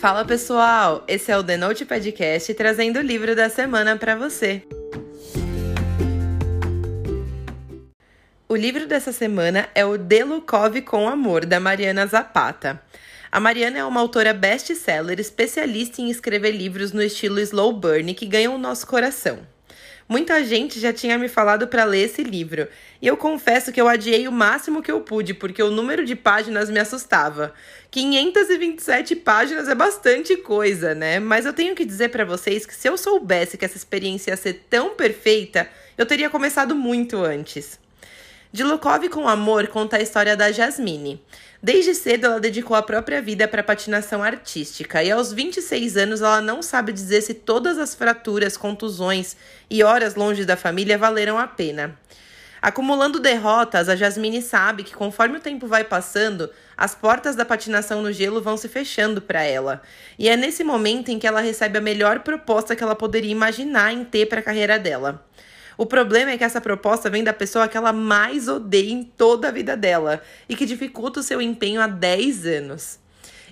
Fala pessoal, esse é o The Note Podcast trazendo o livro da semana para você. O livro dessa semana é o Delukov com Amor, da Mariana Zapata. A Mariana é uma autora best-seller, especialista em escrever livros no estilo slow burn que ganham o nosso coração. Muita gente já tinha me falado para ler esse livro, e eu confesso que eu adiei o máximo que eu pude, porque o número de páginas me assustava. 527 páginas é bastante coisa, né? Mas eu tenho que dizer para vocês que se eu soubesse que essa experiência ia ser tão perfeita, eu teria começado muito antes. De Lukov com Amor conta a história da Jasmine. Desde cedo ela dedicou a própria vida para patinação artística e aos 26 anos ela não sabe dizer se todas as fraturas, contusões e horas longe da família valeram a pena. Acumulando derrotas, a Jasmine sabe que conforme o tempo vai passando, as portas da patinação no gelo vão se fechando para ela. E é nesse momento em que ela recebe a melhor proposta que ela poderia imaginar em ter para a carreira dela. O problema é que essa proposta vem da pessoa que ela mais odeia em toda a vida dela e que dificulta o seu empenho há 10 anos.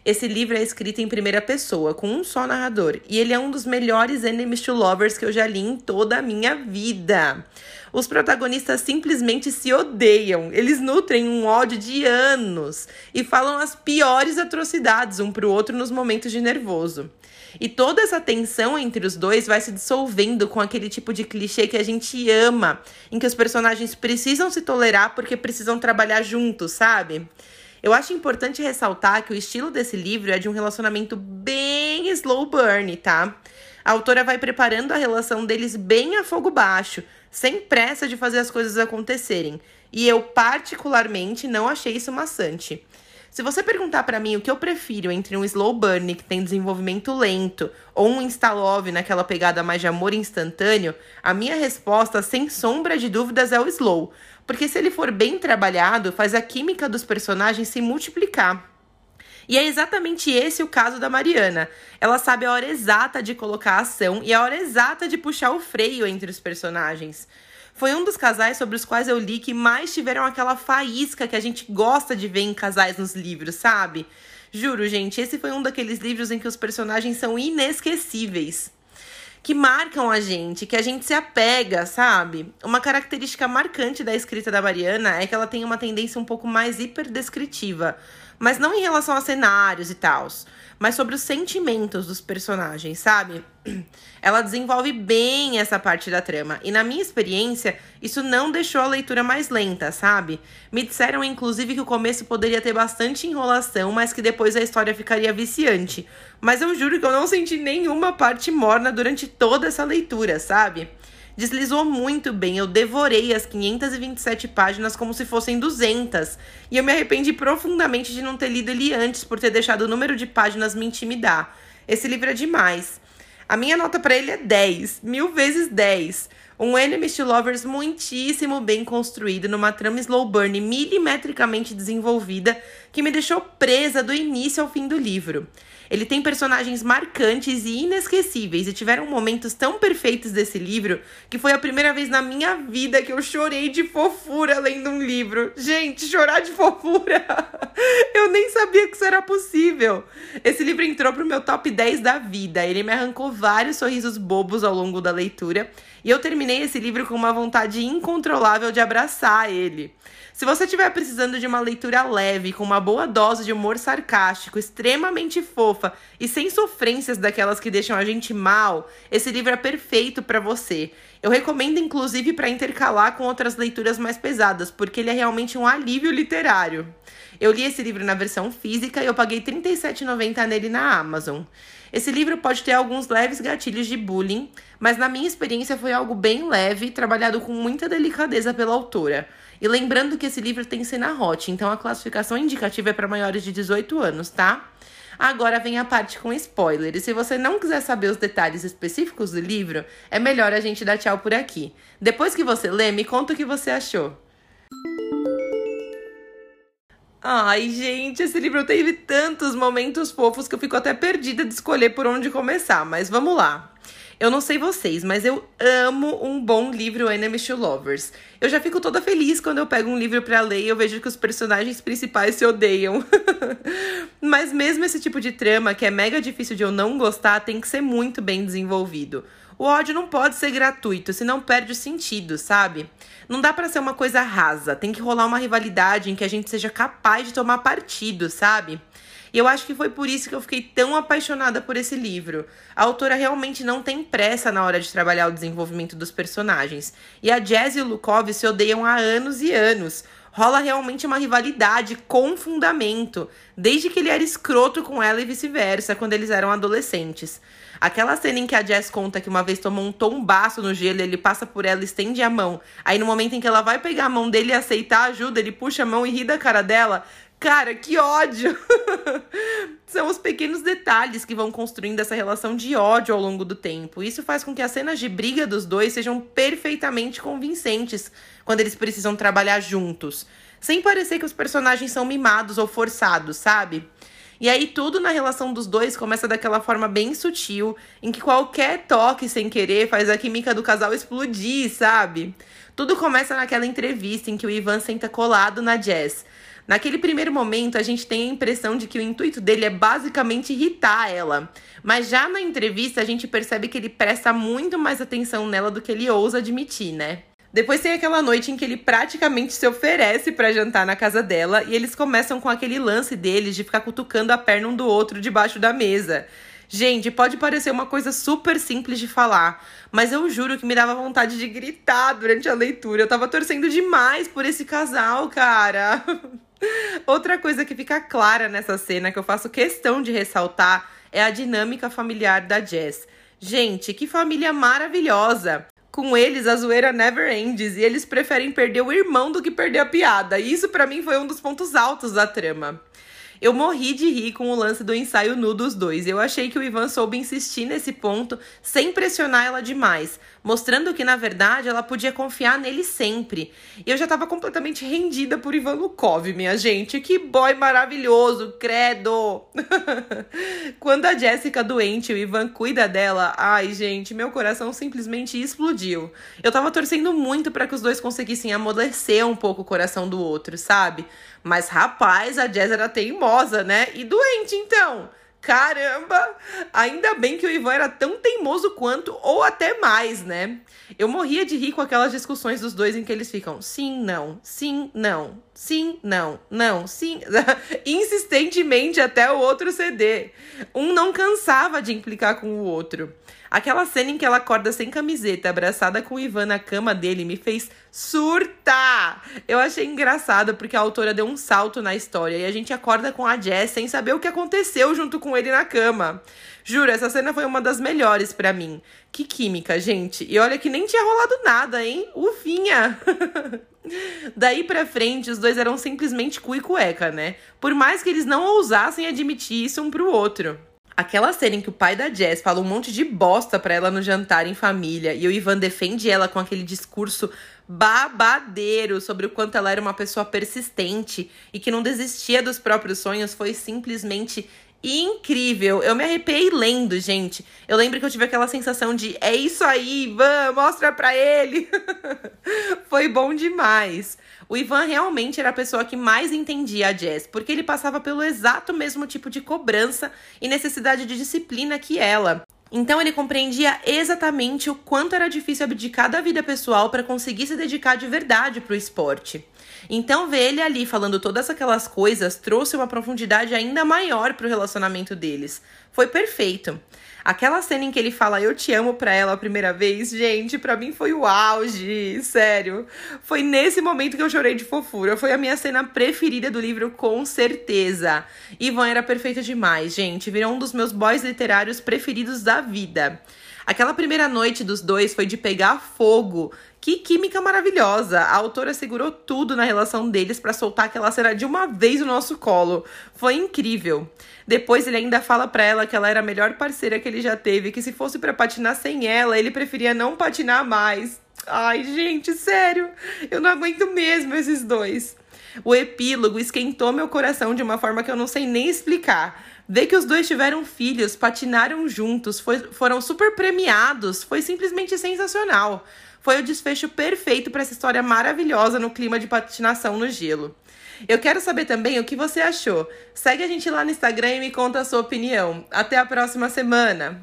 Esse livro é escrito em primeira pessoa, com um só narrador, e ele é um dos melhores enemies to lovers que eu já li em toda a minha vida. Os protagonistas simplesmente se odeiam, eles nutrem um ódio de anos e falam as piores atrocidades um pro outro nos momentos de nervoso. E toda essa tensão entre os dois vai se dissolvendo com aquele tipo de clichê que a gente ama, em que os personagens precisam se tolerar porque precisam trabalhar juntos, sabe? Eu acho importante ressaltar que o estilo desse livro é de um relacionamento bem slow burn, tá? A autora vai preparando a relação deles bem a fogo baixo, sem pressa de fazer as coisas acontecerem. E eu, particularmente, não achei isso maçante. Se você perguntar para mim o que eu prefiro entre um slow burn que tem desenvolvimento lento ou um insta-love naquela pegada mais de amor instantâneo, a minha resposta, sem sombra de dúvidas, é o slow. Porque se ele for bem trabalhado, faz a química dos personagens se multiplicar. E é exatamente esse o caso da Mariana. Ela sabe a hora exata de colocar a ação e a hora exata de puxar o freio entre os personagens. Foi um dos casais sobre os quais eu li que mais tiveram aquela faísca que a gente gosta de ver em casais nos livros, sabe? Juro, gente, esse foi um daqueles livros em que os personagens são inesquecíveis. Que marcam a gente, que a gente se apega, sabe? Uma característica marcante da escrita da Mariana é que ela tem uma tendência um pouco mais hiperdescritiva. Mas não em relação a cenários e tals mas sobre os sentimentos dos personagens, sabe? Ela desenvolve bem essa parte da trama, e na minha experiência, isso não deixou a leitura mais lenta, sabe? Me disseram inclusive que o começo poderia ter bastante enrolação, mas que depois a história ficaria viciante. Mas eu juro que eu não senti nenhuma parte morna durante toda essa leitura, sabe? Deslizou muito bem, eu devorei as 527 páginas como se fossem 200. E eu me arrependi profundamente de não ter lido ele antes, por ter deixado o número de páginas me intimidar. Esse livro é demais. A minha nota para ele é 10, mil vezes 10. Um Enemies to Lovers muitíssimo bem construído, numa trama slow burn milimetricamente desenvolvida, que me deixou presa do início ao fim do livro. Ele tem personagens marcantes e inesquecíveis, e tiveram momentos tão perfeitos desse livro que foi a primeira vez na minha vida que eu chorei de fofura lendo um livro. Gente, chorar de fofura! Eu nem sabia que isso era possível. Esse livro entrou pro meu top 10 da vida. Ele me arrancou vários sorrisos bobos ao longo da leitura, e eu terminei esse livro com uma vontade incontrolável de abraçar ele. Se você estiver precisando de uma leitura leve, com uma boa dose de humor sarcástico, extremamente fofa e sem sofrências daquelas que deixam a gente mal, esse livro é perfeito para você. Eu recomendo inclusive para intercalar com outras leituras mais pesadas, porque ele é realmente um alívio literário. Eu li esse livro na versão física e eu paguei R$ 37,90 nele na Amazon. Esse livro pode ter alguns leves gatilhos de bullying, mas na minha experiência foi algo bem leve, trabalhado com muita delicadeza pela autora. E lembrando que esse livro tem cena hot, então a classificação indicativa é para maiores de 18 anos, tá? Agora vem a parte com spoiler. E se você não quiser saber os detalhes específicos do livro, é melhor a gente dar tchau por aqui. Depois que você lê, me conta o que você achou. Ai, gente, esse livro teve tantos momentos fofos que eu fico até perdida de escolher por onde começar, mas vamos lá. Eu não sei vocês, mas eu amo um bom livro Enemies to Lovers. Eu já fico toda feliz quando eu pego um livro para ler e eu vejo que os personagens principais se odeiam. mas mesmo esse tipo de trama, que é mega difícil de eu não gostar, tem que ser muito bem desenvolvido. O ódio não pode ser gratuito, senão perde o sentido, sabe? Não dá para ser uma coisa rasa, tem que rolar uma rivalidade em que a gente seja capaz de tomar partido, sabe? E eu acho que foi por isso que eu fiquei tão apaixonada por esse livro. A autora realmente não tem pressa na hora de trabalhar o desenvolvimento dos personagens. E a Jazz e o Lukov se odeiam há anos e anos. Rola realmente uma rivalidade com fundamento, desde que ele era escroto com ela e vice-versa, quando eles eram adolescentes. Aquela cena em que a Jess conta que uma vez tomou um tombaço no gelo, ele passa por ela, estende a mão. Aí no momento em que ela vai pegar a mão dele e aceitar ajuda, ele puxa a mão e ri da cara dela. Cara, que ódio! São os pequenos detalhes que vão construindo essa relação de ódio ao longo do tempo. Isso faz com que as cenas de briga dos dois sejam perfeitamente convincentes quando eles precisam trabalhar juntos, sem parecer que os personagens são mimados ou forçados, sabe? E aí tudo na relação dos dois começa daquela forma bem sutil, em que qualquer toque sem querer faz a química do casal explodir, sabe? Tudo começa naquela entrevista em que o Ivan senta colado na Jess Naquele primeiro momento, a gente tem a impressão de que o intuito dele é basicamente irritar ela. Mas já na entrevista, a gente percebe que ele presta muito mais atenção nela do que ele ousa admitir, né? Depois tem aquela noite em que ele praticamente se oferece para jantar na casa dela e eles começam com aquele lance deles de ficar cutucando a perna um do outro debaixo da mesa. Gente, pode parecer uma coisa super simples de falar, mas eu juro que me dava vontade de gritar durante a leitura. Eu tava torcendo demais por esse casal, cara. Outra coisa que fica clara nessa cena que eu faço questão de ressaltar é a dinâmica familiar da Jess. Gente, que família maravilhosa! Com eles, a zoeira never ends e eles preferem perder o irmão do que perder a piada. E isso para mim foi um dos pontos altos da trama. Eu morri de rir com o lance do ensaio nu dos dois. Eu achei que o Ivan soube insistir nesse ponto sem pressionar ela demais, mostrando que na verdade ela podia confiar nele sempre. E eu já tava completamente rendida por Ivan Lukov, minha gente. Que boy maravilhoso, credo! Quando a Jéssica doente, o Ivan cuida dela. Ai, gente, meu coração simplesmente explodiu. Eu tava torcendo muito para que os dois conseguissem amolecer um pouco o coração do outro, sabe? Mas rapaz, a Jess era teimosa, né? E doente então. Caramba! Ainda bem que o Ivan era tão teimoso quanto, ou até mais, né? Eu morria de rir com aquelas discussões dos dois em que eles ficam sim, não, sim, não, sim, não, não, sim, insistentemente até o outro ceder. Um não cansava de implicar com o outro. Aquela cena em que ela acorda sem camiseta, abraçada com o Ivan na cama dele, me fez surtar! Eu achei engraçado porque a autora deu um salto na história e a gente acorda com a Jess sem saber o que aconteceu junto com ele na cama. Juro, essa cena foi uma das melhores para mim. Que química, gente. E olha que nem tinha rolado nada, hein? Ufinha! Daí pra frente, os dois eram simplesmente cu e cueca, né? Por mais que eles não ousassem admitir isso um pro outro. Aquela cena em que o pai da Jess fala um monte de bosta pra ela no jantar em família e o Ivan defende ela com aquele discurso babadeiro sobre o quanto ela era uma pessoa persistente e que não desistia dos próprios sonhos foi simplesmente incrível. Eu me arrepiei lendo, gente. Eu lembro que eu tive aquela sensação de é isso aí, Ivan, mostra pra ele. Foi bom demais. O Ivan realmente era a pessoa que mais entendia a Jess, porque ele passava pelo exato mesmo tipo de cobrança e necessidade de disciplina que ela. Então ele compreendia exatamente o quanto era difícil abdicar da vida pessoal para conseguir se dedicar de verdade para o esporte. Então ver ele ali falando todas aquelas coisas trouxe uma profundidade ainda maior para o relacionamento deles. Foi perfeito. Aquela cena em que ele fala eu te amo pra ela a primeira vez, gente, para mim foi o auge, sério. Foi nesse momento que eu chorei de fofura. Foi a minha cena preferida do livro, com certeza. Ivan era perfeita demais, gente. Virou um dos meus boys literários preferidos da vida. Aquela primeira noite dos dois foi de pegar fogo. Que química maravilhosa! A autora segurou tudo na relação deles para soltar aquela cena de uma vez no nosso colo. Foi incrível. Depois ele ainda fala para ela que ela era a melhor parceira que ele já teve, que se fosse para patinar sem ela, ele preferia não patinar mais. Ai, gente, sério, eu não aguento mesmo esses dois. O epílogo esquentou meu coração de uma forma que eu não sei nem explicar. Ver que os dois tiveram filhos, patinaram juntos, foi, foram super premiados, foi simplesmente sensacional. Foi o desfecho perfeito para essa história maravilhosa no clima de patinação no gelo. Eu quero saber também o que você achou. Segue a gente lá no Instagram e me conta a sua opinião. Até a próxima semana!